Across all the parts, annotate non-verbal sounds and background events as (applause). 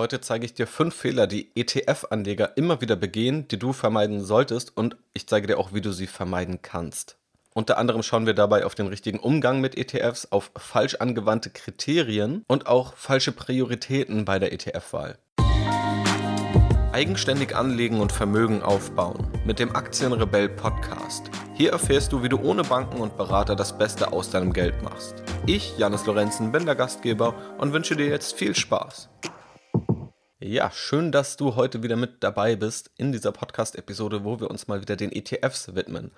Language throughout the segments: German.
Heute zeige ich dir fünf Fehler, die ETF-Anleger immer wieder begehen, die du vermeiden solltest und ich zeige dir auch, wie du sie vermeiden kannst. Unter anderem schauen wir dabei auf den richtigen Umgang mit ETFs, auf falsch angewandte Kriterien und auch falsche Prioritäten bei der ETF-Wahl. Eigenständig anlegen und Vermögen aufbauen mit dem Aktienrebell Podcast. Hier erfährst du, wie du ohne Banken und Berater das Beste aus deinem Geld machst. Ich, Janis Lorenzen, bin der Gastgeber und wünsche dir jetzt viel Spaß. Ja, schön, dass du heute wieder mit dabei bist in dieser Podcast-Episode, wo wir uns mal wieder den ETFs widmen.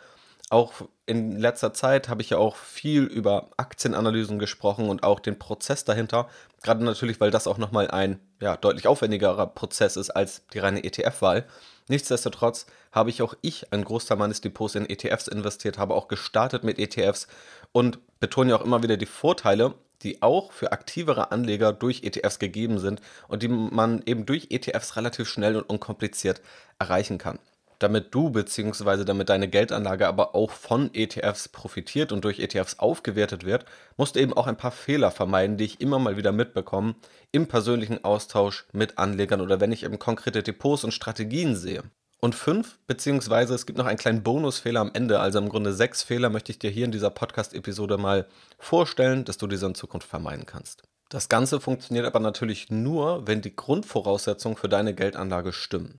Auch in letzter Zeit habe ich ja auch viel über Aktienanalysen gesprochen und auch den Prozess dahinter. Gerade natürlich, weil das auch nochmal ein ja, deutlich aufwendigerer Prozess ist als die reine ETF-Wahl. Nichtsdestotrotz habe ich auch ich einen Großteil meines Depots in ETFs investiert, habe auch gestartet mit ETFs und betone ja auch immer wieder die Vorteile, die auch für aktivere Anleger durch ETFs gegeben sind und die man eben durch ETFs relativ schnell und unkompliziert erreichen kann. Damit du bzw. damit deine Geldanlage aber auch von ETFs profitiert und durch ETFs aufgewertet wird, musst du eben auch ein paar Fehler vermeiden, die ich immer mal wieder mitbekomme im persönlichen Austausch mit Anlegern oder wenn ich eben konkrete Depots und Strategien sehe. Und fünf, beziehungsweise es gibt noch einen kleinen Bonusfehler am Ende, also im Grunde sechs Fehler möchte ich dir hier in dieser Podcast-Episode mal vorstellen, dass du diese in Zukunft vermeiden kannst. Das Ganze funktioniert aber natürlich nur, wenn die Grundvoraussetzungen für deine Geldanlage stimmen.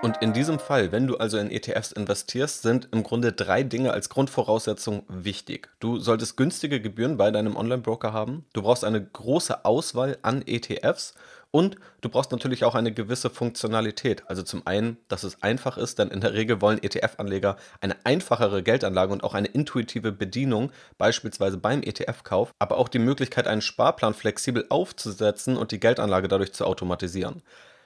Und in diesem Fall, wenn du also in ETFs investierst, sind im Grunde drei Dinge als Grundvoraussetzung wichtig. Du solltest günstige Gebühren bei deinem Online-Broker haben, du brauchst eine große Auswahl an ETFs und du brauchst natürlich auch eine gewisse Funktionalität. Also zum einen, dass es einfach ist, denn in der Regel wollen ETF-Anleger eine einfachere Geldanlage und auch eine intuitive Bedienung, beispielsweise beim ETF-Kauf, aber auch die Möglichkeit, einen Sparplan flexibel aufzusetzen und die Geldanlage dadurch zu automatisieren.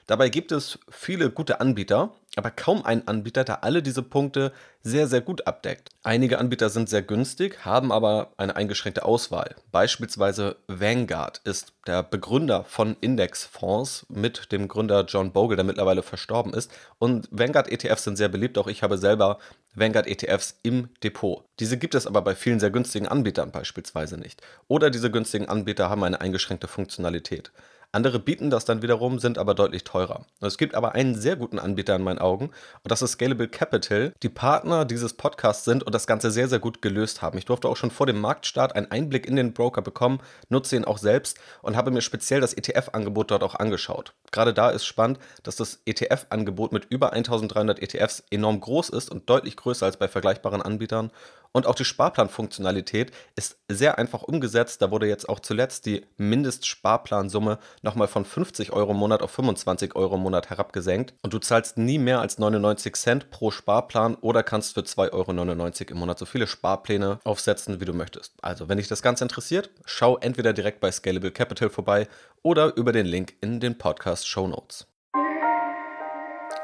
Dabei gibt es viele gute Anbieter, aber kaum einen Anbieter, der alle diese Punkte sehr, sehr gut abdeckt. Einige Anbieter sind sehr günstig, haben aber eine eingeschränkte Auswahl. Beispielsweise Vanguard ist der Begründer von Indexfonds mit dem Gründer John Bogle, der mittlerweile verstorben ist. Und Vanguard ETFs sind sehr beliebt, auch ich habe selber Vanguard ETFs im Depot. Diese gibt es aber bei vielen sehr günstigen Anbietern beispielsweise nicht. Oder diese günstigen Anbieter haben eine eingeschränkte Funktionalität. Andere bieten das dann wiederum, sind aber deutlich teurer. Es gibt aber einen sehr guten Anbieter in meinen Augen und das ist Scalable Capital, die Partner dieses Podcasts sind und das Ganze sehr, sehr gut gelöst haben. Ich durfte auch schon vor dem Marktstart einen Einblick in den Broker bekommen, nutze ihn auch selbst und habe mir speziell das ETF-Angebot dort auch angeschaut. Gerade da ist spannend, dass das ETF-Angebot mit über 1300 ETFs enorm groß ist und deutlich größer als bei vergleichbaren Anbietern und auch die Sparplanfunktionalität ist sehr einfach umgesetzt. Da wurde jetzt auch zuletzt die Mindestsparplansumme nochmal von 50 Euro im Monat auf 25 Euro im Monat herabgesenkt. Und du zahlst nie mehr als 99 Cent pro Sparplan oder kannst für 2,99 Euro im Monat so viele Sparpläne aufsetzen, wie du möchtest. Also, wenn dich das Ganze interessiert, schau entweder direkt bei Scalable Capital vorbei oder über den Link in den Podcast Show Notes.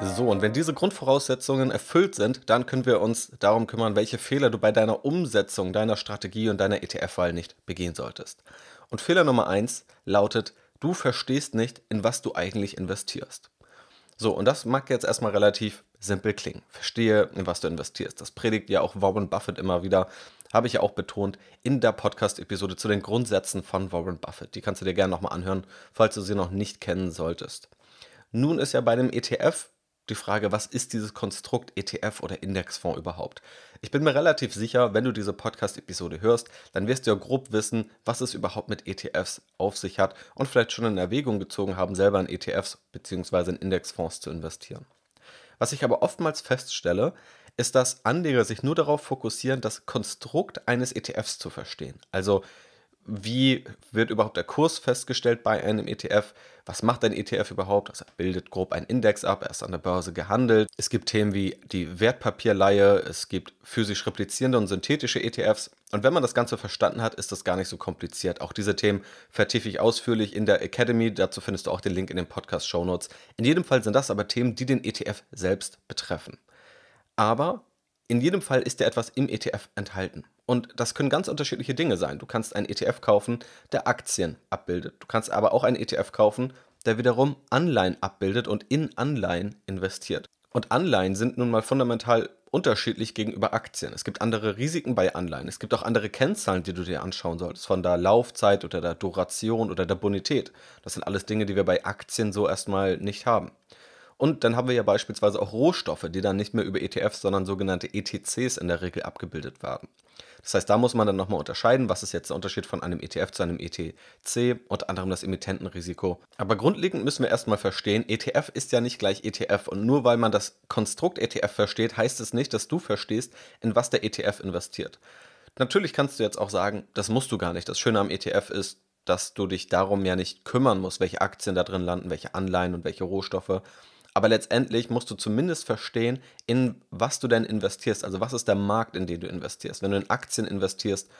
So, und wenn diese Grundvoraussetzungen erfüllt sind, dann können wir uns darum kümmern, welche Fehler du bei deiner Umsetzung deiner Strategie und deiner ETF-Wahl nicht begehen solltest. Und Fehler Nummer eins lautet, du verstehst nicht, in was du eigentlich investierst. So, und das mag jetzt erstmal relativ simpel klingen. Verstehe, in was du investierst. Das predigt ja auch Warren Buffett immer wieder. Habe ich ja auch betont in der Podcast-Episode zu den Grundsätzen von Warren Buffett. Die kannst du dir gerne nochmal anhören, falls du sie noch nicht kennen solltest. Nun ist ja bei dem ETF die Frage, was ist dieses Konstrukt ETF oder Indexfonds überhaupt? Ich bin mir relativ sicher, wenn du diese Podcast-Episode hörst, dann wirst du ja grob wissen, was es überhaupt mit ETFs auf sich hat und vielleicht schon in Erwägung gezogen haben, selber in ETFs bzw. in Indexfonds zu investieren. Was ich aber oftmals feststelle, ist, dass Anleger sich nur darauf fokussieren, das Konstrukt eines ETFs zu verstehen. Also wie wird überhaupt der Kurs festgestellt bei einem ETF? Was macht ein ETF überhaupt? Also er bildet grob einen Index ab, er ist an der Börse gehandelt. Es gibt Themen wie die Wertpapierleihe, es gibt physisch replizierende und synthetische ETFs. Und wenn man das Ganze verstanden hat, ist das gar nicht so kompliziert. Auch diese Themen vertiefe ich ausführlich in der Academy. Dazu findest du auch den Link in den Podcast-Show Notes. In jedem Fall sind das aber Themen, die den ETF selbst betreffen. Aber in jedem Fall ist ja etwas im ETF enthalten. Und das können ganz unterschiedliche Dinge sein. Du kannst einen ETF kaufen, der Aktien abbildet. Du kannst aber auch einen ETF kaufen, der wiederum Anleihen abbildet und in Anleihen investiert. Und Anleihen sind nun mal fundamental unterschiedlich gegenüber Aktien. Es gibt andere Risiken bei Anleihen. Es gibt auch andere Kennzahlen, die du dir anschauen solltest, von der Laufzeit oder der Duration oder der Bonität. Das sind alles Dinge, die wir bei Aktien so erstmal nicht haben. Und dann haben wir ja beispielsweise auch Rohstoffe, die dann nicht mehr über ETFs, sondern sogenannte ETCs in der Regel abgebildet werden. Das heißt, da muss man dann nochmal unterscheiden, was ist jetzt der Unterschied von einem ETF zu einem ETC, unter anderem das Emittentenrisiko. Aber grundlegend müssen wir erstmal verstehen, ETF ist ja nicht gleich ETF und nur weil man das Konstrukt ETF versteht, heißt es nicht, dass du verstehst, in was der ETF investiert. Natürlich kannst du jetzt auch sagen, das musst du gar nicht. Das Schöne am ETF ist, dass du dich darum ja nicht kümmern musst, welche Aktien da drin landen, welche Anleihen und welche Rohstoffe. Aber letztendlich musst du zumindest verstehen, in was du denn investierst. Also was ist der Markt, in den du investierst. Wenn du in Aktien investierst,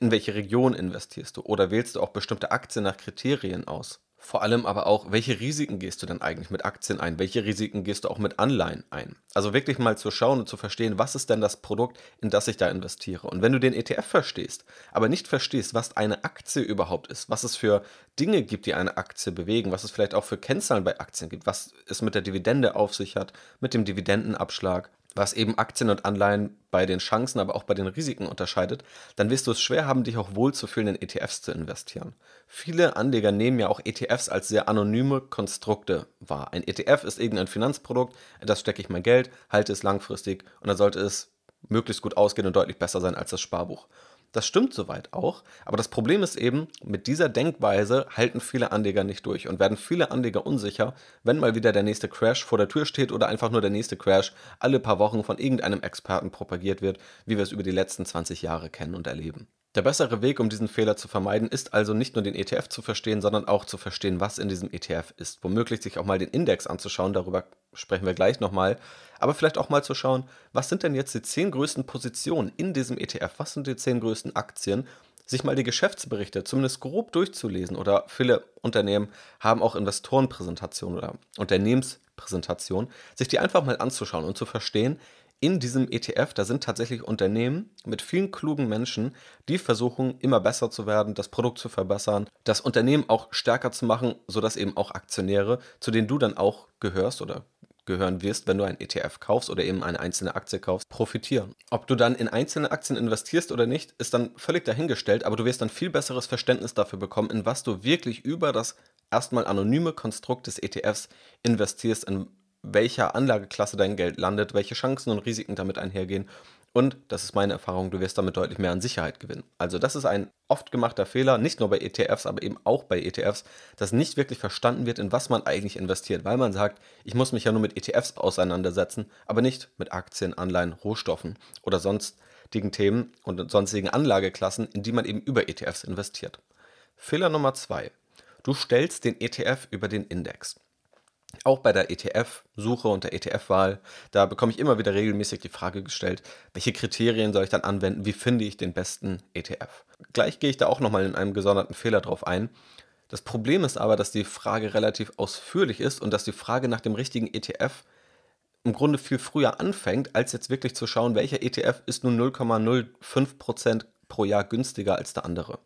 in welche Region investierst du? Oder wählst du auch bestimmte Aktien nach Kriterien aus? Vor allem aber auch, welche Risiken gehst du denn eigentlich mit Aktien ein? Welche Risiken gehst du auch mit Anleihen ein? Also wirklich mal zu schauen und zu verstehen, was ist denn das Produkt, in das ich da investiere? Und wenn du den ETF verstehst, aber nicht verstehst, was eine Aktie überhaupt ist, was es für Dinge gibt, die eine Aktie bewegen, was es vielleicht auch für Kennzahlen bei Aktien gibt, was es mit der Dividende auf sich hat, mit dem Dividendenabschlag, was eben Aktien und Anleihen bei den Chancen, aber auch bei den Risiken unterscheidet, dann wirst du es schwer haben, dich auch wohlzufühlen, in ETFs zu investieren. Viele Anleger nehmen ja auch ETFs als sehr anonyme Konstrukte wahr. Ein ETF ist irgendein Finanzprodukt, in das stecke ich mein Geld, halte es langfristig und dann sollte es möglichst gut ausgehen und deutlich besser sein als das Sparbuch. Das stimmt soweit auch, aber das Problem ist eben, mit dieser Denkweise halten viele Anleger nicht durch und werden viele Anleger unsicher, wenn mal wieder der nächste Crash vor der Tür steht oder einfach nur der nächste Crash alle paar Wochen von irgendeinem Experten propagiert wird, wie wir es über die letzten 20 Jahre kennen und erleben. Der bessere Weg, um diesen Fehler zu vermeiden, ist also nicht nur den ETF zu verstehen, sondern auch zu verstehen, was in diesem ETF ist. Womöglich sich auch mal den Index anzuschauen, darüber sprechen wir gleich nochmal. Aber vielleicht auch mal zu schauen, was sind denn jetzt die zehn größten Positionen in diesem ETF? Was sind die zehn größten Aktien? Sich mal die Geschäftsberichte zumindest grob durchzulesen. Oder viele Unternehmen haben auch Investorenpräsentationen oder Unternehmenspräsentationen. Sich die einfach mal anzuschauen und zu verstehen, in diesem ETF, da sind tatsächlich Unternehmen mit vielen klugen Menschen, die versuchen, immer besser zu werden, das Produkt zu verbessern, das Unternehmen auch stärker zu machen, sodass eben auch Aktionäre, zu denen du dann auch gehörst oder gehören wirst, wenn du ein ETF kaufst oder eben eine einzelne Aktie kaufst, profitieren. Ob du dann in einzelne Aktien investierst oder nicht, ist dann völlig dahingestellt, aber du wirst dann viel besseres Verständnis dafür bekommen, in was du wirklich über das erstmal anonyme Konstrukt des ETFs investierst, in welcher Anlageklasse dein Geld landet, welche Chancen und Risiken damit einhergehen. Und, das ist meine Erfahrung, du wirst damit deutlich mehr an Sicherheit gewinnen. Also das ist ein oft gemachter Fehler, nicht nur bei ETFs, aber eben auch bei ETFs, dass nicht wirklich verstanden wird, in was man eigentlich investiert, weil man sagt, ich muss mich ja nur mit ETFs auseinandersetzen, aber nicht mit Aktien, Anleihen, Rohstoffen oder sonstigen Themen und sonstigen Anlageklassen, in die man eben über ETFs investiert. Fehler Nummer zwei. Du stellst den ETF über den Index. Auch bei der ETF-Suche und der ETF-Wahl, da bekomme ich immer wieder regelmäßig die Frage gestellt, welche Kriterien soll ich dann anwenden, wie finde ich den besten ETF? Gleich gehe ich da auch nochmal in einem gesonderten Fehler drauf ein. Das Problem ist aber, dass die Frage relativ ausführlich ist und dass die Frage nach dem richtigen ETF im Grunde viel früher anfängt, als jetzt wirklich zu schauen, welcher ETF ist nun 0,05% pro Jahr günstiger als der andere.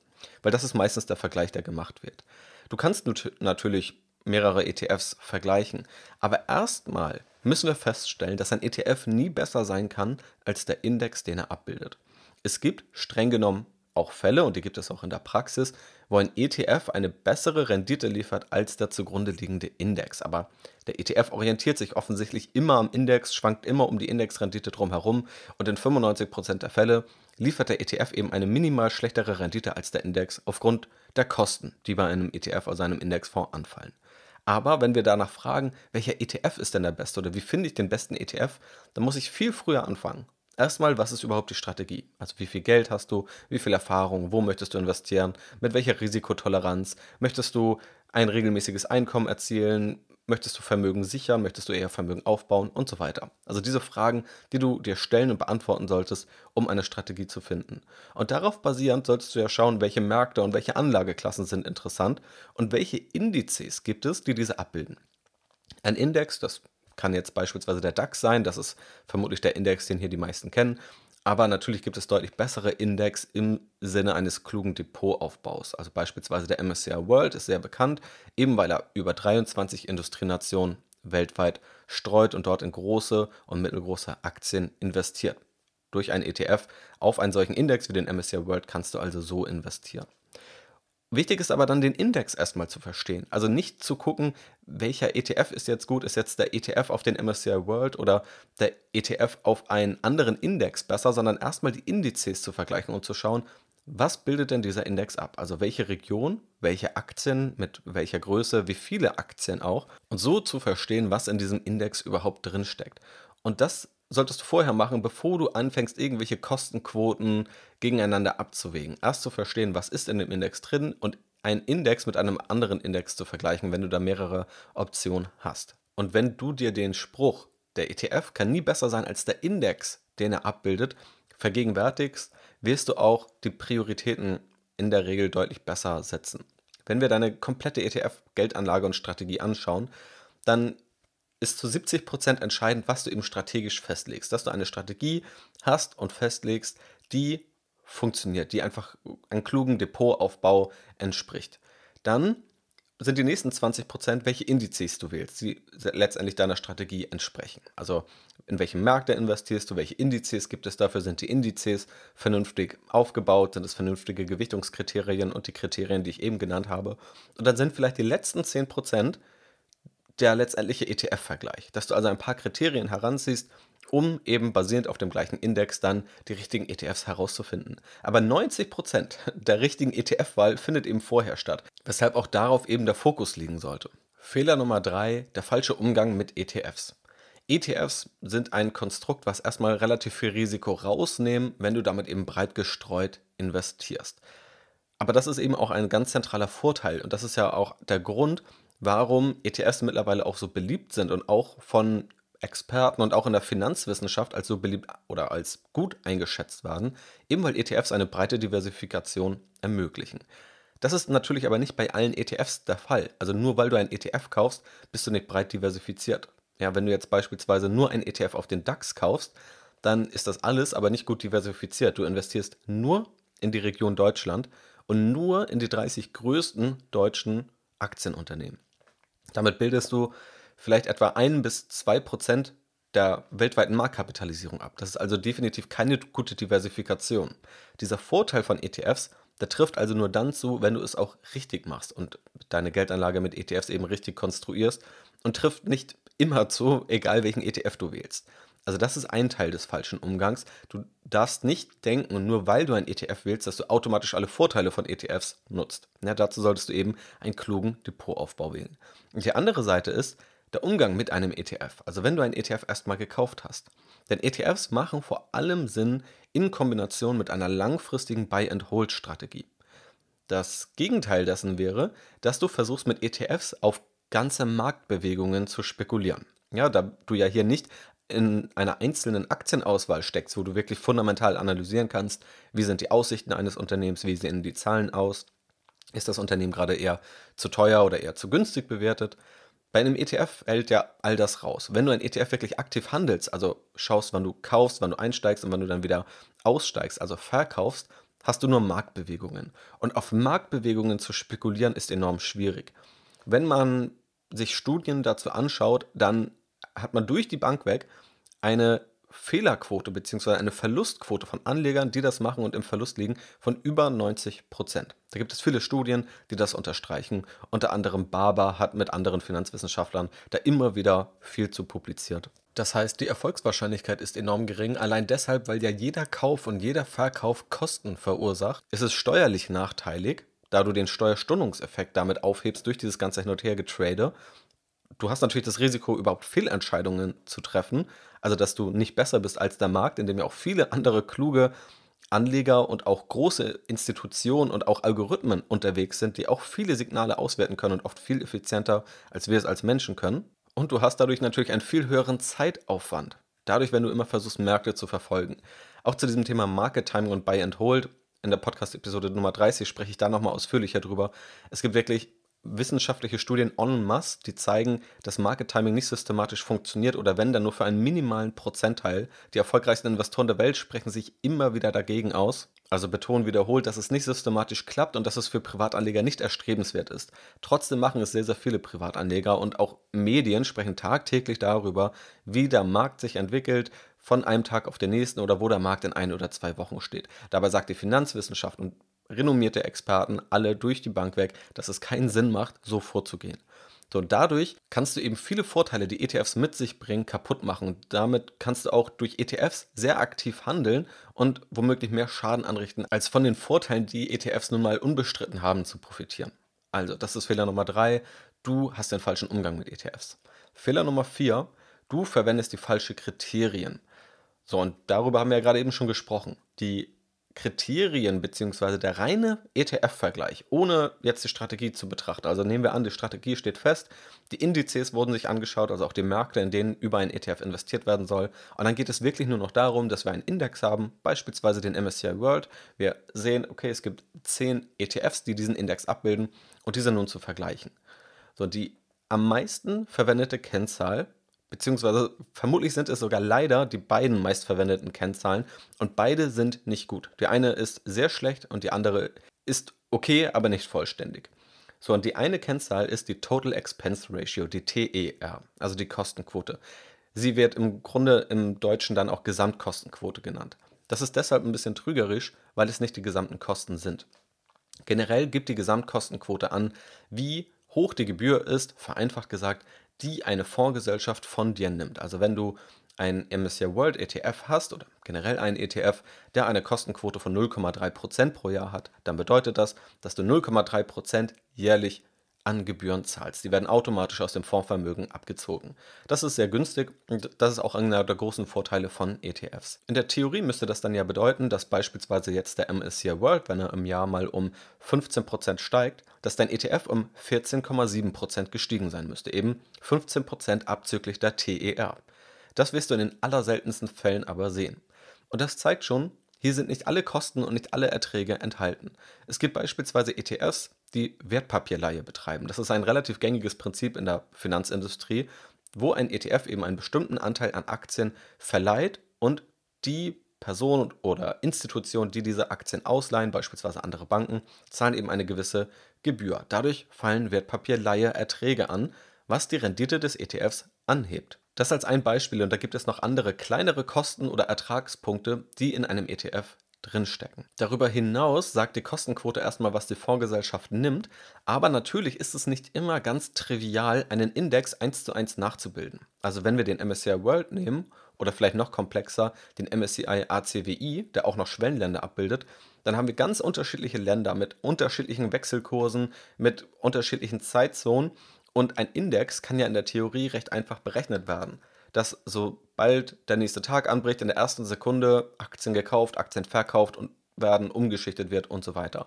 Weil das ist meistens der Vergleich, der gemacht wird. Du kannst natürlich mehrere ETFs vergleichen. Aber erstmal müssen wir feststellen, dass ein ETF nie besser sein kann als der Index, den er abbildet. Es gibt streng genommen auch Fälle, und die gibt es auch in der Praxis, wo ein ETF eine bessere Rendite liefert als der zugrunde liegende Index. Aber der ETF orientiert sich offensichtlich immer am Index, schwankt immer um die Indexrendite drumherum und in 95% der Fälle liefert der ETF eben eine minimal schlechtere Rendite als der Index aufgrund der Kosten, die bei einem ETF aus einem Indexfonds anfallen. Aber wenn wir danach fragen, welcher ETF ist denn der beste oder wie finde ich den besten ETF, dann muss ich viel früher anfangen. Erstmal, was ist überhaupt die Strategie? Also wie viel Geld hast du, wie viel Erfahrung, wo möchtest du investieren, mit welcher Risikotoleranz, möchtest du ein regelmäßiges Einkommen erzielen, Möchtest du Vermögen sichern? Möchtest du eher Vermögen aufbauen? Und so weiter. Also diese Fragen, die du dir stellen und beantworten solltest, um eine Strategie zu finden. Und darauf basierend solltest du ja schauen, welche Märkte und welche Anlageklassen sind interessant und welche Indizes gibt es, die diese abbilden. Ein Index, das kann jetzt beispielsweise der DAX sein, das ist vermutlich der Index, den hier die meisten kennen. Aber natürlich gibt es deutlich bessere Index im Sinne eines klugen Depotaufbaus. Also beispielsweise der MSCI World ist sehr bekannt, eben weil er über 23 Industrienationen weltweit streut und dort in große und mittelgroße Aktien investiert. Durch einen ETF auf einen solchen Index wie den MSCI World kannst du also so investieren. Wichtig ist aber dann den Index erstmal zu verstehen. Also nicht zu gucken, welcher ETF ist jetzt gut. Ist jetzt der ETF auf den MSCI World oder der ETF auf einen anderen Index besser, sondern erstmal die Indizes zu vergleichen und zu schauen, was bildet denn dieser Index ab? Also welche Region, welche Aktien, mit welcher Größe, wie viele Aktien auch. Und so zu verstehen, was in diesem Index überhaupt drinsteckt. Und das solltest du vorher machen, bevor du anfängst, irgendwelche Kostenquoten gegeneinander abzuwägen. Erst zu verstehen, was ist in dem Index drin und einen Index mit einem anderen Index zu vergleichen, wenn du da mehrere Optionen hast. Und wenn du dir den Spruch, der ETF kann nie besser sein als der Index, den er abbildet, vergegenwärtigst, wirst du auch die Prioritäten in der Regel deutlich besser setzen. Wenn wir deine komplette ETF-Geldanlage und Strategie anschauen, dann ist zu 70 Prozent entscheidend, was du eben strategisch festlegst. Dass du eine Strategie hast und festlegst, die funktioniert, die einfach einem klugen Depotaufbau entspricht. Dann sind die nächsten 20 Prozent, welche Indizes du wählst, die letztendlich deiner Strategie entsprechen. Also in welche Märkte investierst du, welche Indizes gibt es dafür, sind die Indizes vernünftig aufgebaut, sind es vernünftige Gewichtungskriterien und die Kriterien, die ich eben genannt habe. Und dann sind vielleicht die letzten 10 Prozent der letztendliche ETF-Vergleich, dass du also ein paar Kriterien heranziehst, um eben basierend auf dem gleichen Index dann die richtigen ETFs herauszufinden. Aber 90% der richtigen ETF-Wahl findet eben vorher statt, weshalb auch darauf eben der Fokus liegen sollte. Fehler Nummer 3, der falsche Umgang mit ETFs. ETFs sind ein Konstrukt, was erstmal relativ viel Risiko rausnehmen, wenn du damit eben breit gestreut investierst. Aber das ist eben auch ein ganz zentraler Vorteil und das ist ja auch der Grund, warum ETFs mittlerweile auch so beliebt sind und auch von Experten und auch in der Finanzwissenschaft als so beliebt oder als gut eingeschätzt werden, eben weil ETFs eine breite Diversifikation ermöglichen. Das ist natürlich aber nicht bei allen ETFs der Fall. Also nur weil du einen ETF kaufst, bist du nicht breit diversifiziert. Ja, wenn du jetzt beispielsweise nur einen ETF auf den DAX kaufst, dann ist das alles aber nicht gut diversifiziert. Du investierst nur in die Region Deutschland und nur in die 30 größten deutschen Aktienunternehmen. Damit bildest du vielleicht etwa ein bis zwei Prozent der weltweiten Marktkapitalisierung ab. Das ist also definitiv keine gute Diversifikation. Dieser Vorteil von ETFs, der trifft also nur dann zu, wenn du es auch richtig machst und deine Geldanlage mit ETFs eben richtig konstruierst und trifft nicht immer zu, egal welchen ETF du wählst. Also das ist ein Teil des falschen Umgangs. Du darfst nicht denken, nur weil du ein ETF wählst, dass du automatisch alle Vorteile von ETFs nutzt. Ja, dazu solltest du eben einen klugen Depotaufbau wählen. Und die andere Seite ist der Umgang mit einem ETF. Also wenn du einen ETF erstmal gekauft hast. Denn ETFs machen vor allem Sinn in Kombination mit einer langfristigen Buy-and-Hold-Strategie. Das Gegenteil dessen wäre, dass du versuchst mit ETFs auf ganze Marktbewegungen zu spekulieren. Ja, da du ja hier nicht in einer einzelnen Aktienauswahl steckst, wo du wirklich fundamental analysieren kannst, wie sind die Aussichten eines Unternehmens, wie sehen die Zahlen aus, ist das Unternehmen gerade eher zu teuer oder eher zu günstig bewertet. Bei einem ETF hält ja all das raus. Wenn du ein ETF wirklich aktiv handelst, also schaust, wann du kaufst, wann du einsteigst und wann du dann wieder aussteigst, also verkaufst, hast du nur Marktbewegungen. Und auf Marktbewegungen zu spekulieren ist enorm schwierig. Wenn man sich Studien dazu anschaut, dann hat man durch die Bank weg eine Fehlerquote bzw. eine Verlustquote von Anlegern, die das machen und im Verlust liegen, von über 90 Prozent. Da gibt es viele Studien, die das unterstreichen. Unter anderem Barber hat mit anderen Finanzwissenschaftlern da immer wieder viel zu publiziert. Das heißt, die Erfolgswahrscheinlichkeit ist enorm gering, allein deshalb, weil ja jeder Kauf und jeder Verkauf Kosten verursacht. ist Es steuerlich nachteilig, da du den Steuerstundungseffekt damit aufhebst durch dieses ganze Hin- und Her-Getrade du hast natürlich das Risiko, überhaupt Fehlentscheidungen zu treffen. Also, dass du nicht besser bist als der Markt, in dem ja auch viele andere kluge Anleger und auch große Institutionen und auch Algorithmen unterwegs sind, die auch viele Signale auswerten können und oft viel effizienter, als wir es als Menschen können. Und du hast dadurch natürlich einen viel höheren Zeitaufwand. Dadurch, wenn du immer versuchst, Märkte zu verfolgen. Auch zu diesem Thema Market Timing und Buy and Hold in der Podcast-Episode Nummer 30 spreche ich da nochmal ausführlicher drüber. Es gibt wirklich wissenschaftliche Studien en masse, die zeigen, dass Market Timing nicht systematisch funktioniert oder wenn dann nur für einen minimalen Prozentteil. Die erfolgreichsten Investoren der Welt sprechen sich immer wieder dagegen aus. Also betonen wiederholt, dass es nicht systematisch klappt und dass es für Privatanleger nicht erstrebenswert ist. Trotzdem machen es sehr, sehr viele Privatanleger und auch Medien sprechen tagtäglich darüber, wie der Markt sich entwickelt, von einem Tag auf den nächsten oder wo der Markt in ein oder zwei Wochen steht. Dabei sagt die Finanzwissenschaft und renommierte Experten alle durch die Bank weg, dass es keinen Sinn macht, so vorzugehen. So, und dadurch kannst du eben viele Vorteile, die ETFs mit sich bringen, kaputt machen. Damit kannst du auch durch ETFs sehr aktiv handeln und womöglich mehr Schaden anrichten, als von den Vorteilen, die ETFs nun mal unbestritten haben, zu profitieren. Also, das ist Fehler Nummer drei. Du hast den falschen Umgang mit ETFs. Fehler Nummer vier. Du verwendest die falschen Kriterien. So, und darüber haben wir ja gerade eben schon gesprochen. Die Kriterien bzw. der reine ETF-Vergleich, ohne jetzt die Strategie zu betrachten. Also nehmen wir an, die Strategie steht fest, die Indizes wurden sich angeschaut, also auch die Märkte, in denen über ein ETF investiert werden soll. Und dann geht es wirklich nur noch darum, dass wir einen Index haben, beispielsweise den MSCI World. Wir sehen, okay, es gibt zehn ETFs, die diesen Index abbilden und diese nun zu vergleichen. So, die am meisten verwendete Kennzahl beziehungsweise vermutlich sind es sogar leider die beiden meistverwendeten Kennzahlen und beide sind nicht gut. Die eine ist sehr schlecht und die andere ist okay, aber nicht vollständig. So, und die eine Kennzahl ist die Total Expense Ratio, die TER, also die Kostenquote. Sie wird im Grunde im Deutschen dann auch Gesamtkostenquote genannt. Das ist deshalb ein bisschen trügerisch, weil es nicht die gesamten Kosten sind. Generell gibt die Gesamtkostenquote an, wie hoch die Gebühr ist, vereinfacht gesagt, die eine Fondsgesellschaft von dir nimmt. Also wenn du ein MSCI World ETF hast oder generell einen ETF, der eine Kostenquote von 0,3% pro Jahr hat, dann bedeutet das, dass du 0,3% jährlich an Gebühren zahlst. Die werden automatisch aus dem Fondsvermögen abgezogen. Das ist sehr günstig und das ist auch einer der großen Vorteile von ETFs. In der Theorie müsste das dann ja bedeuten, dass beispielsweise jetzt der MSCI World, wenn er im Jahr mal um 15% steigt, dass dein ETF um 14,7% gestiegen sein müsste. Eben 15% abzüglich der TER. Das wirst du in den allerseltensten Fällen aber sehen. Und das zeigt schon, hier sind nicht alle Kosten und nicht alle Erträge enthalten. Es gibt beispielsweise ETFs, die Wertpapierleihe betreiben. Das ist ein relativ gängiges Prinzip in der Finanzindustrie, wo ein ETF eben einen bestimmten Anteil an Aktien verleiht und die Person oder Institution, die diese Aktien ausleihen, beispielsweise andere Banken, zahlen eben eine gewisse Gebühr. Dadurch fallen Wertpapierleihe-Erträge an, was die Rendite des ETFs anhebt. Das als ein Beispiel und da gibt es noch andere kleinere Kosten oder Ertragspunkte, die in einem ETF drinstecken. Darüber hinaus sagt die Kostenquote erstmal, was die Fondsgesellschaft nimmt, aber natürlich ist es nicht immer ganz trivial, einen Index eins zu eins nachzubilden. Also wenn wir den MSCI World nehmen oder vielleicht noch komplexer den MSCI ACWI, der auch noch Schwellenländer abbildet, dann haben wir ganz unterschiedliche Länder mit unterschiedlichen Wechselkursen, mit unterschiedlichen Zeitzonen und ein Index kann ja in der Theorie recht einfach berechnet werden dass sobald der nächste Tag anbricht, in der ersten Sekunde Aktien gekauft, Aktien verkauft und werden umgeschichtet wird und so weiter.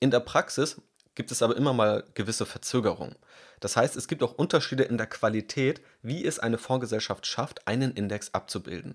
In der Praxis gibt es aber immer mal gewisse Verzögerungen. Das heißt, es gibt auch Unterschiede in der Qualität, wie es eine Fondsgesellschaft schafft, einen Index abzubilden.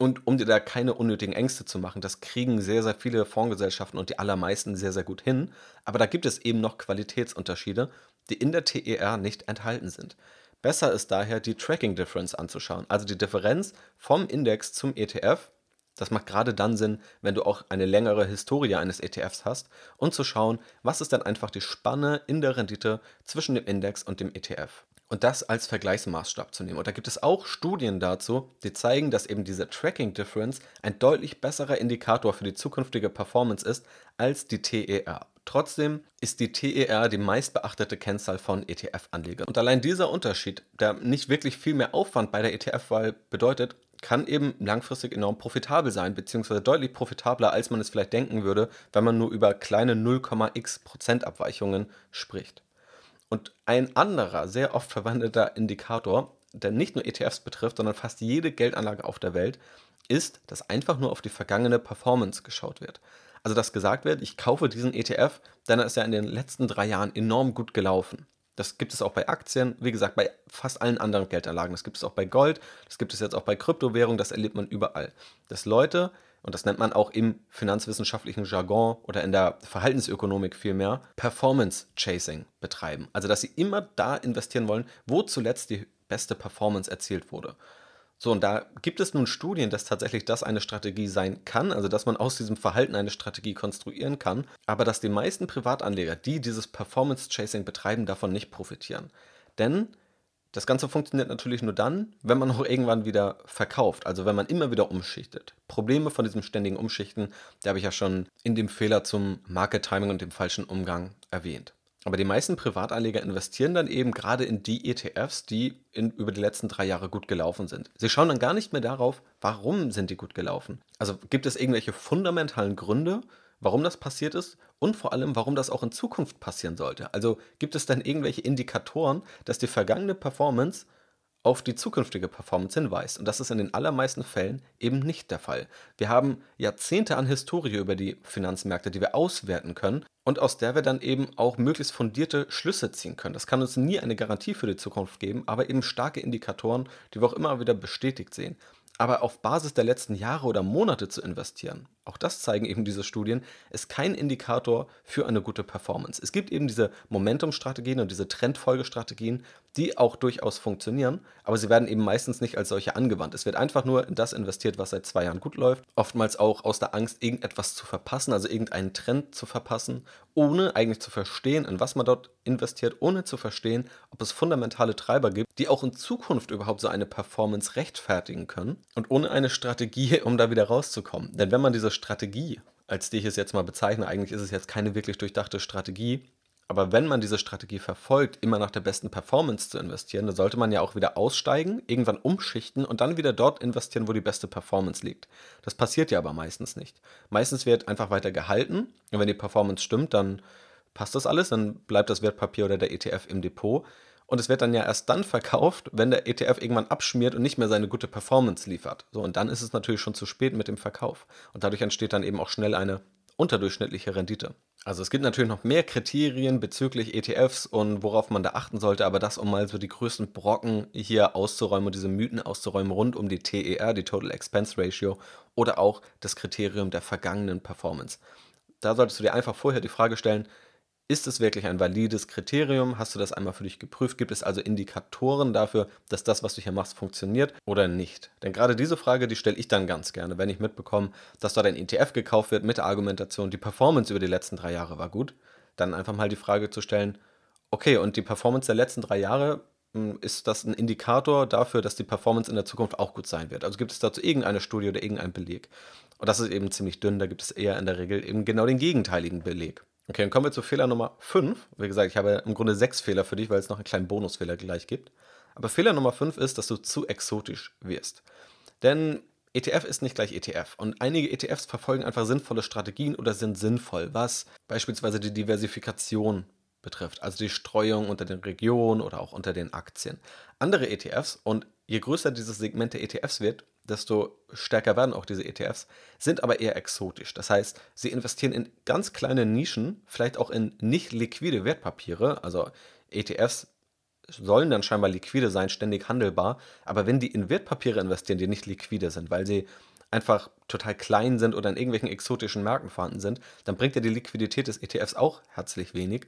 Und um dir da keine unnötigen Ängste zu machen, das kriegen sehr, sehr viele Fondsgesellschaften und die allermeisten sehr, sehr gut hin. Aber da gibt es eben noch Qualitätsunterschiede, die in der TER nicht enthalten sind. Besser ist daher, die Tracking Difference anzuschauen, also die Differenz vom Index zum ETF. Das macht gerade dann Sinn, wenn du auch eine längere Historie eines ETFs hast und zu schauen, was ist dann einfach die Spanne in der Rendite zwischen dem Index und dem ETF. Und das als Vergleichsmaßstab zu nehmen. Und da gibt es auch Studien dazu, die zeigen, dass eben diese Tracking Difference ein deutlich besserer Indikator für die zukünftige Performance ist als die TER. Trotzdem ist die TER die meistbeachtete Kennzahl von ETF-Anlegern. Und allein dieser Unterschied, der nicht wirklich viel mehr Aufwand bei der ETF-Wahl bedeutet, kann eben langfristig enorm profitabel sein, beziehungsweise deutlich profitabler, als man es vielleicht denken würde, wenn man nur über kleine 0,x Prozentabweichungen spricht. Und ein anderer, sehr oft verwendeter Indikator, der nicht nur ETFs betrifft, sondern fast jede Geldanlage auf der Welt, ist, dass einfach nur auf die vergangene Performance geschaut wird. Also dass gesagt wird, ich kaufe diesen ETF, denn er ist ja in den letzten drei Jahren enorm gut gelaufen. Das gibt es auch bei Aktien, wie gesagt, bei fast allen anderen Geldanlagen. Das gibt es auch bei Gold, das gibt es jetzt auch bei Kryptowährungen, das erlebt man überall. Dass Leute, und das nennt man auch im finanzwissenschaftlichen Jargon oder in der Verhaltensökonomik vielmehr, Performance Chasing betreiben. Also dass sie immer da investieren wollen, wo zuletzt die beste Performance erzielt wurde. So, und da gibt es nun Studien, dass tatsächlich das eine Strategie sein kann, also dass man aus diesem Verhalten eine Strategie konstruieren kann, aber dass die meisten Privatanleger, die dieses Performance Chasing betreiben, davon nicht profitieren. Denn das Ganze funktioniert natürlich nur dann, wenn man auch irgendwann wieder verkauft, also wenn man immer wieder umschichtet. Probleme von diesem ständigen Umschichten, die habe ich ja schon in dem Fehler zum Market Timing und dem falschen Umgang erwähnt. Aber die meisten Privatanleger investieren dann eben gerade in die ETFs, die in, über die letzten drei Jahre gut gelaufen sind. Sie schauen dann gar nicht mehr darauf, warum sind die gut gelaufen. Also gibt es irgendwelche fundamentalen Gründe, warum das passiert ist und vor allem, warum das auch in Zukunft passieren sollte. Also gibt es dann irgendwelche Indikatoren, dass die vergangene Performance auf die zukünftige Performance hinweist. Und das ist in den allermeisten Fällen eben nicht der Fall. Wir haben Jahrzehnte an Historie über die Finanzmärkte, die wir auswerten können und aus der wir dann eben auch möglichst fundierte Schlüsse ziehen können. Das kann uns nie eine Garantie für die Zukunft geben, aber eben starke Indikatoren, die wir auch immer wieder bestätigt sehen. Aber auf Basis der letzten Jahre oder Monate zu investieren, auch das zeigen eben diese Studien, ist kein Indikator für eine gute Performance. Es gibt eben diese Momentum-Strategien und diese Trendfolgestrategien, die auch durchaus funktionieren, aber sie werden eben meistens nicht als solche angewandt. Es wird einfach nur in das investiert, was seit zwei Jahren gut läuft. Oftmals auch aus der Angst, irgendetwas zu verpassen, also irgendeinen Trend zu verpassen, ohne eigentlich zu verstehen, in was man dort investiert, ohne zu verstehen, ob es fundamentale Treiber gibt, die auch in Zukunft überhaupt so eine Performance rechtfertigen können und ohne eine Strategie, um da wieder rauszukommen. Denn wenn man diese Strategie, als die ich es jetzt mal bezeichne, eigentlich ist es jetzt keine wirklich durchdachte Strategie, aber wenn man diese Strategie verfolgt, immer nach der besten Performance zu investieren, dann sollte man ja auch wieder aussteigen, irgendwann umschichten und dann wieder dort investieren, wo die beste Performance liegt. Das passiert ja aber meistens nicht. Meistens wird einfach weiter gehalten und wenn die Performance stimmt, dann passt das alles, dann bleibt das Wertpapier oder der ETF im Depot. Und es wird dann ja erst dann verkauft, wenn der ETF irgendwann abschmiert und nicht mehr seine gute Performance liefert. So, und dann ist es natürlich schon zu spät mit dem Verkauf. Und dadurch entsteht dann eben auch schnell eine unterdurchschnittliche Rendite. Also es gibt natürlich noch mehr Kriterien bezüglich ETFs und worauf man da achten sollte, aber das, um mal so die größten Brocken hier auszuräumen und diese Mythen auszuräumen rund um die TER, die Total Expense Ratio, oder auch das Kriterium der vergangenen Performance. Da solltest du dir einfach vorher die Frage stellen, ist es wirklich ein valides Kriterium? Hast du das einmal für dich geprüft? Gibt es also Indikatoren dafür, dass das, was du hier machst, funktioniert oder nicht? Denn gerade diese Frage, die stelle ich dann ganz gerne, wenn ich mitbekomme, dass dort ein ETF gekauft wird mit der Argumentation, die Performance über die letzten drei Jahre war gut, dann einfach mal die Frage zu stellen, okay, und die Performance der letzten drei Jahre, hm, ist das ein Indikator dafür, dass die Performance in der Zukunft auch gut sein wird? Also gibt es dazu irgendeine Studie oder irgendeinen Beleg? Und das ist eben ziemlich dünn, da gibt es eher in der Regel eben genau den gegenteiligen Beleg. Okay, dann kommen wir zu Fehler Nummer 5. Wie gesagt, ich habe im Grunde sechs Fehler für dich, weil es noch einen kleinen Bonusfehler gleich gibt. Aber Fehler Nummer 5 ist, dass du zu exotisch wirst. Denn ETF ist nicht gleich ETF. Und einige ETFs verfolgen einfach sinnvolle Strategien oder sind sinnvoll, was beispielsweise die Diversifikation betrifft, also die Streuung unter den Regionen oder auch unter den Aktien. Andere ETFs, und je größer dieses Segment der ETFs wird, desto stärker werden auch diese ETFs, sind aber eher exotisch. Das heißt, sie investieren in ganz kleine Nischen, vielleicht auch in nicht liquide Wertpapiere. Also ETFs sollen dann scheinbar liquide sein, ständig handelbar. Aber wenn die in Wertpapiere investieren, die nicht liquide sind, weil sie einfach total klein sind oder in irgendwelchen exotischen Märkten vorhanden sind, dann bringt ja die Liquidität des ETFs auch herzlich wenig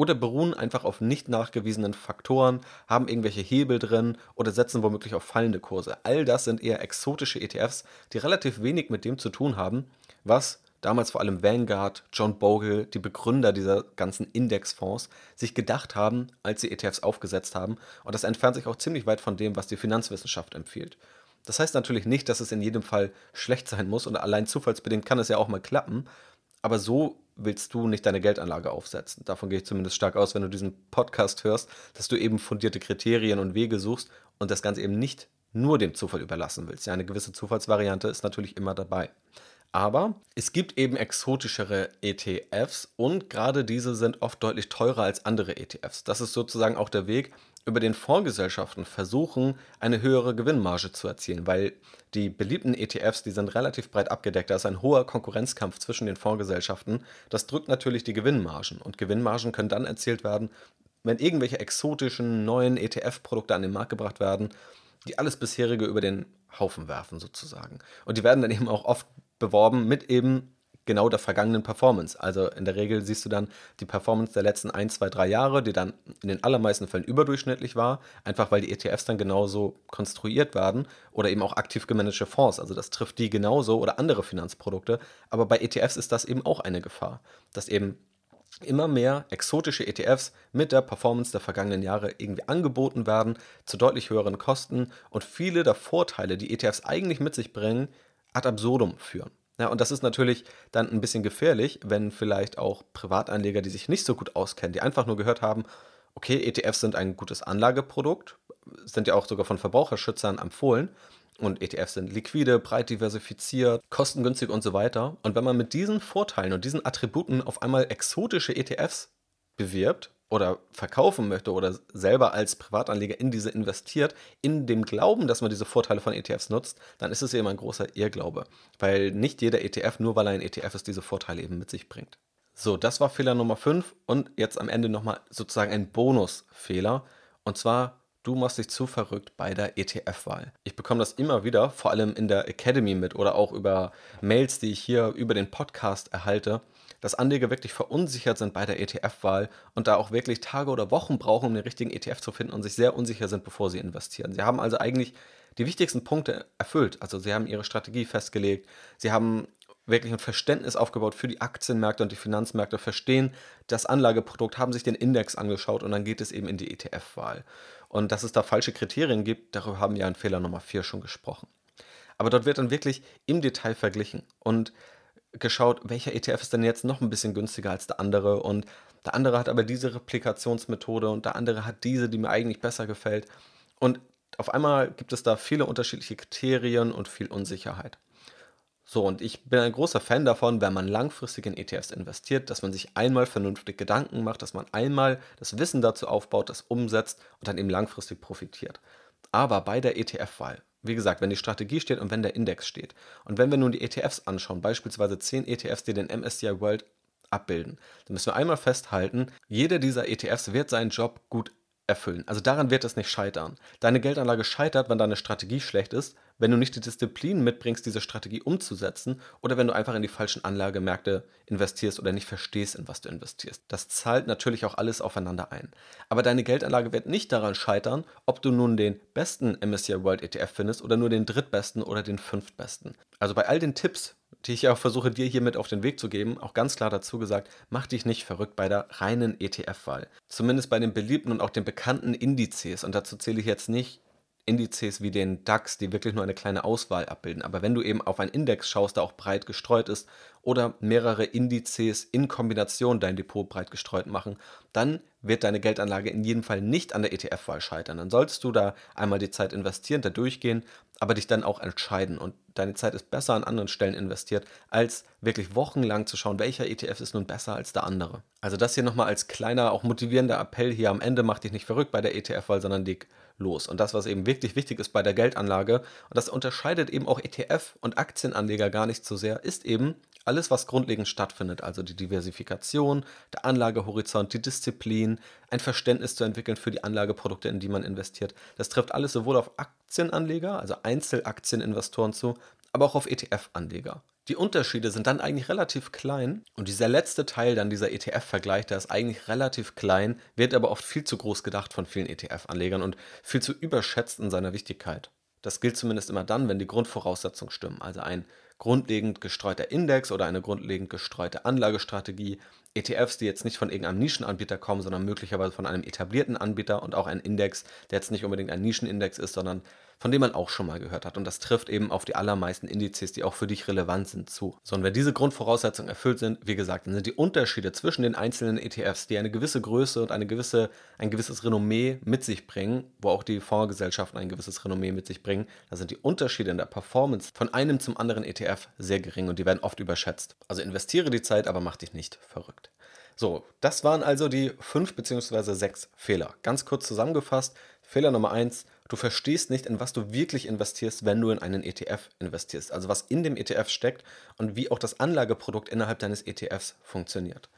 oder beruhen einfach auf nicht nachgewiesenen Faktoren, haben irgendwelche Hebel drin oder setzen womöglich auf fallende Kurse. All das sind eher exotische ETFs, die relativ wenig mit dem zu tun haben, was damals vor allem Vanguard, John Bogle, die Begründer dieser ganzen Indexfonds, sich gedacht haben, als sie ETFs aufgesetzt haben. Und das entfernt sich auch ziemlich weit von dem, was die Finanzwissenschaft empfiehlt. Das heißt natürlich nicht, dass es in jedem Fall schlecht sein muss und allein zufallsbedingt kann es ja auch mal klappen. Aber so willst du nicht deine Geldanlage aufsetzen. Davon gehe ich zumindest stark aus, wenn du diesen Podcast hörst, dass du eben fundierte Kriterien und Wege suchst und das Ganze eben nicht nur dem Zufall überlassen willst. Ja, eine gewisse Zufallsvariante ist natürlich immer dabei. Aber es gibt eben exotischere ETFs und gerade diese sind oft deutlich teurer als andere ETFs. Das ist sozusagen auch der Weg, über den Fondsgesellschaften versuchen, eine höhere Gewinnmarge zu erzielen, weil die beliebten ETFs, die sind relativ breit abgedeckt. Da ist ein hoher Konkurrenzkampf zwischen den Fondsgesellschaften. Das drückt natürlich die Gewinnmargen. Und Gewinnmargen können dann erzielt werden, wenn irgendwelche exotischen neuen ETF-Produkte an den Markt gebracht werden, die alles bisherige über den Haufen werfen sozusagen. Und die werden dann eben auch oft beworben mit eben genau der vergangenen Performance. Also in der Regel siehst du dann die Performance der letzten 1, 2, 3 Jahre, die dann in den allermeisten Fällen überdurchschnittlich war, einfach weil die ETFs dann genauso konstruiert werden oder eben auch aktiv gemanagte Fonds. Also das trifft die genauso oder andere Finanzprodukte. Aber bei ETFs ist das eben auch eine Gefahr, dass eben immer mehr exotische ETFs mit der Performance der vergangenen Jahre irgendwie angeboten werden, zu deutlich höheren Kosten und viele der Vorteile, die ETFs eigentlich mit sich bringen, ad absurdum führen. Ja, und das ist natürlich dann ein bisschen gefährlich, wenn vielleicht auch Privatanleger, die sich nicht so gut auskennen, die einfach nur gehört haben, okay, ETFs sind ein gutes Anlageprodukt, sind ja auch sogar von Verbraucherschützern empfohlen und ETFs sind liquide, breit diversifiziert, kostengünstig und so weiter. Und wenn man mit diesen Vorteilen und diesen Attributen auf einmal exotische ETFs bewirbt, oder verkaufen möchte oder selber als Privatanleger in diese investiert, in dem Glauben, dass man diese Vorteile von ETFs nutzt, dann ist es eben ein großer Irrglaube, weil nicht jeder ETF, nur weil er ein ETF ist, diese Vorteile eben mit sich bringt. So, das war Fehler Nummer 5 und jetzt am Ende nochmal sozusagen ein Bonusfehler und zwar du machst dich zu verrückt bei der ETF-Wahl. Ich bekomme das immer wieder, vor allem in der Academy mit oder auch über Mails, die ich hier über den Podcast erhalte, dass Anleger wirklich verunsichert sind bei der ETF-Wahl und da auch wirklich Tage oder Wochen brauchen, um den richtigen ETF zu finden und sich sehr unsicher sind, bevor sie investieren. Sie haben also eigentlich die wichtigsten Punkte erfüllt. Also sie haben ihre Strategie festgelegt, sie haben wirklich ein Verständnis aufgebaut für die Aktienmärkte und die Finanzmärkte, verstehen das Anlageprodukt, haben sich den Index angeschaut und dann geht es eben in die ETF-Wahl. Und dass es da falsche Kriterien gibt, darüber haben wir in Fehler Nummer 4 schon gesprochen. Aber dort wird dann wirklich im Detail verglichen. Und geschaut, welcher ETF ist denn jetzt noch ein bisschen günstiger als der andere und der andere hat aber diese Replikationsmethode und der andere hat diese, die mir eigentlich besser gefällt. Und auf einmal gibt es da viele unterschiedliche Kriterien und viel Unsicherheit. So, und ich bin ein großer Fan davon, wenn man langfristig in ETFs investiert, dass man sich einmal vernünftig Gedanken macht, dass man einmal das Wissen dazu aufbaut, das umsetzt und dann eben langfristig profitiert. Aber bei der ETF-Wahl wie gesagt, wenn die Strategie steht und wenn der Index steht. Und wenn wir nun die ETFs anschauen, beispielsweise 10 ETFs, die den MSCI World abbilden, dann müssen wir einmal festhalten, jeder dieser ETFs wird seinen Job gut erfüllen. Also daran wird es nicht scheitern. Deine Geldanlage scheitert, wenn deine Strategie schlecht ist, wenn du nicht die Disziplin mitbringst, diese Strategie umzusetzen oder wenn du einfach in die falschen Anlagemärkte investierst oder nicht verstehst, in was du investierst. Das zahlt natürlich auch alles aufeinander ein. Aber deine Geldanlage wird nicht daran scheitern, ob du nun den besten MSCI World ETF findest oder nur den drittbesten oder den fünftbesten. Also bei all den Tipps, die ich auch versuche dir hier mit auf den Weg zu geben, auch ganz klar dazu gesagt, mach dich nicht verrückt bei der reinen ETF-Wahl. Zumindest bei den beliebten und auch den bekannten Indizes. Und dazu zähle ich jetzt nicht Indizes wie den DAX, die wirklich nur eine kleine Auswahl abbilden. Aber wenn du eben auf einen Index schaust, der auch breit gestreut ist, oder mehrere Indizes in Kombination dein Depot breit gestreut machen, dann wird deine Geldanlage in jedem Fall nicht an der ETF-Wahl scheitern. Dann solltest du da einmal die Zeit investieren, da durchgehen, aber dich dann auch entscheiden. Und deine Zeit ist besser an anderen Stellen investiert, als wirklich wochenlang zu schauen, welcher ETF ist nun besser als der andere. Also das hier nochmal als kleiner, auch motivierender Appell hier am Ende, mach dich nicht verrückt bei der ETF-Wahl, sondern leg los. Und das, was eben wirklich wichtig ist bei der Geldanlage, und das unterscheidet eben auch ETF und Aktienanleger gar nicht so sehr, ist eben alles, was grundlegend stattfindet, also die Diversifikation, der Anlagehorizont, die Disziplin, ein Verständnis zu entwickeln für die Anlageprodukte, in die man investiert. Das trifft alles sowohl auf Aktienanleger, also Einzelaktieninvestoren zu, aber auch auf ETF-Anleger. Die Unterschiede sind dann eigentlich relativ klein und dieser letzte Teil dann dieser ETF-Vergleich, der ist eigentlich relativ klein, wird aber oft viel zu groß gedacht von vielen ETF-Anlegern und viel zu überschätzt in seiner Wichtigkeit. Das gilt zumindest immer dann, wenn die Grundvoraussetzungen stimmen, also ein grundlegend gestreuter Index oder eine grundlegend gestreute Anlagestrategie, ETFs, die jetzt nicht von irgendeinem Nischenanbieter kommen, sondern möglicherweise von einem etablierten Anbieter und auch ein Index, der jetzt nicht unbedingt ein Nischenindex ist, sondern von dem man auch schon mal gehört hat. Und das trifft eben auf die allermeisten Indizes, die auch für dich relevant sind, zu. So, und wenn diese Grundvoraussetzungen erfüllt sind, wie gesagt, dann sind die Unterschiede zwischen den einzelnen ETFs, die eine gewisse Größe und eine gewisse, ein gewisses Renommee mit sich bringen, wo auch die Fondsgesellschaften ein gewisses Renommee mit sich bringen, da sind die Unterschiede in der Performance von einem zum anderen ETF sehr gering und die werden oft überschätzt. Also investiere die Zeit, aber mach dich nicht verrückt. So, das waren also die fünf bzw. sechs Fehler. Ganz kurz zusammengefasst. Fehler Nummer eins, du verstehst nicht, in was du wirklich investierst, wenn du in einen ETF investierst. Also was in dem ETF steckt und wie auch das Anlageprodukt innerhalb deines ETFs funktioniert.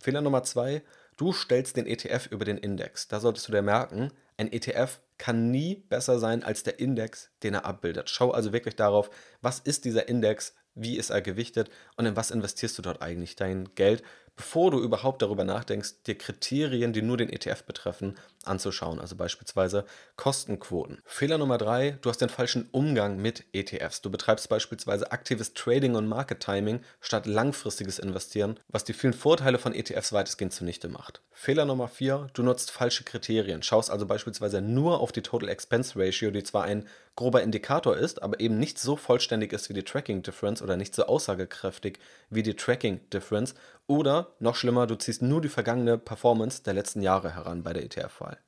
Fehler Nummer zwei, du stellst den ETF über den Index. Da solltest du dir merken, ein ETF kann nie besser sein als der Index, den er abbildet. Schau also wirklich darauf, was ist dieser Index wie ist er gewichtet und in was investierst du dort eigentlich dein Geld, bevor du überhaupt darüber nachdenkst, dir Kriterien, die nur den ETF betreffen, anzuschauen, also beispielsweise Kostenquoten. Fehler Nummer drei, du hast den falschen Umgang mit ETFs. Du betreibst beispielsweise aktives Trading und Market Timing statt langfristiges Investieren, was die vielen Vorteile von ETFs weitestgehend zunichte macht. Fehler Nummer vier, du nutzt falsche Kriterien, schaust also beispielsweise nur auf die Total Expense Ratio, die zwar ein grober Indikator ist, aber eben nicht so vollständig ist wie die Tracking Difference oder nicht so aussagekräftig wie die Tracking Difference. Oder noch schlimmer, du ziehst nur die vergangene Performance der letzten Jahre heran bei der ETF-Wahl.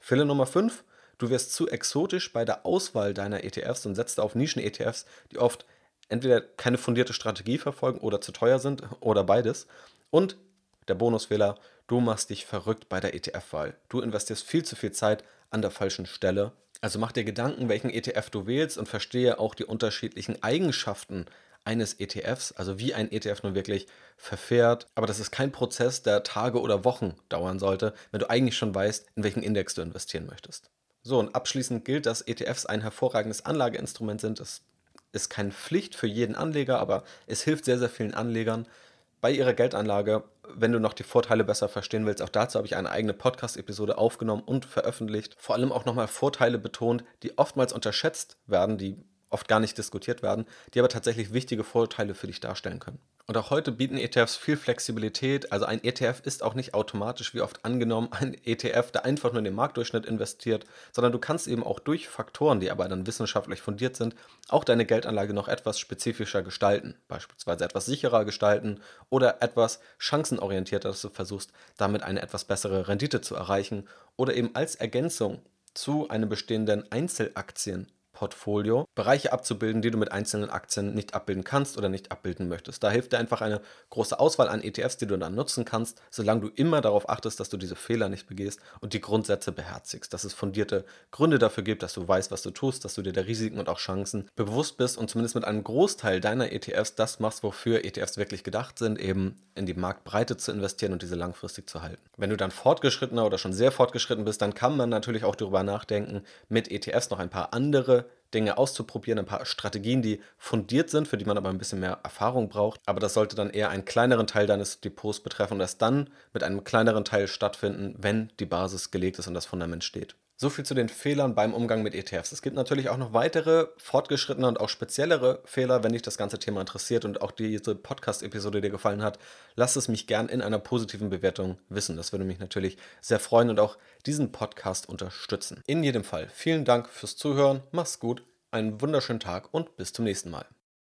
Fehler Nummer 5. Du wirst zu exotisch bei der Auswahl deiner ETFs und setzt auf Nischen-ETFs, die oft entweder keine fundierte Strategie verfolgen oder zu teuer sind oder beides. Und der Bonusfehler, du machst dich verrückt bei der ETF-Wahl. Du investierst viel zu viel Zeit an der falschen Stelle also mach dir Gedanken, welchen ETF du wählst und verstehe auch die unterschiedlichen Eigenschaften eines ETFs, also wie ein ETF nun wirklich verfährt. Aber das ist kein Prozess, der Tage oder Wochen dauern sollte, wenn du eigentlich schon weißt, in welchen Index du investieren möchtest. So, und abschließend gilt, dass ETFs ein hervorragendes Anlageinstrument sind. Es ist keine Pflicht für jeden Anleger, aber es hilft sehr, sehr vielen Anlegern bei ihrer Geldanlage, wenn du noch die Vorteile besser verstehen willst, auch dazu habe ich eine eigene Podcast-Episode aufgenommen und veröffentlicht. Vor allem auch nochmal Vorteile betont, die oftmals unterschätzt werden, die oft gar nicht diskutiert werden, die aber tatsächlich wichtige Vorteile für dich darstellen können. Und auch heute bieten ETFs viel Flexibilität. Also ein ETF ist auch nicht automatisch, wie oft angenommen, (laughs) ein ETF, der einfach nur in den Marktdurchschnitt investiert, sondern du kannst eben auch durch Faktoren, die aber dann wissenschaftlich fundiert sind, auch deine Geldanlage noch etwas spezifischer gestalten. Beispielsweise etwas sicherer gestalten oder etwas chancenorientierter, dass du versuchst, damit eine etwas bessere Rendite zu erreichen oder eben als Ergänzung zu einem bestehenden Einzelaktien Portfolio Bereiche abzubilden, die du mit einzelnen Aktien nicht abbilden kannst oder nicht abbilden möchtest. Da hilft dir einfach eine große Auswahl an ETFs, die du dann nutzen kannst, solange du immer darauf achtest, dass du diese Fehler nicht begehst und die Grundsätze beherzigst, dass es fundierte Gründe dafür gibt, dass du weißt, was du tust, dass du dir der Risiken und auch Chancen bewusst bist und zumindest mit einem Großteil deiner ETFs das machst, wofür ETFs wirklich gedacht sind, eben in die Marktbreite zu investieren und diese langfristig zu halten. Wenn du dann fortgeschrittener oder schon sehr fortgeschritten bist, dann kann man natürlich auch darüber nachdenken, mit ETFs noch ein paar andere Dinge auszuprobieren, ein paar Strategien, die fundiert sind, für die man aber ein bisschen mehr Erfahrung braucht. Aber das sollte dann eher einen kleineren Teil deines Depots betreffen und das dann mit einem kleineren Teil stattfinden, wenn die Basis gelegt ist und das Fundament steht. So viel zu den Fehlern beim Umgang mit ETFs. Es gibt natürlich auch noch weitere fortgeschrittene und auch speziellere Fehler, wenn dich das ganze Thema interessiert und auch diese Podcast-Episode dir gefallen hat. Lass es mich gern in einer positiven Bewertung wissen. Das würde mich natürlich sehr freuen und auch diesen Podcast unterstützen. In jedem Fall vielen Dank fürs Zuhören. Mach's gut, einen wunderschönen Tag und bis zum nächsten Mal.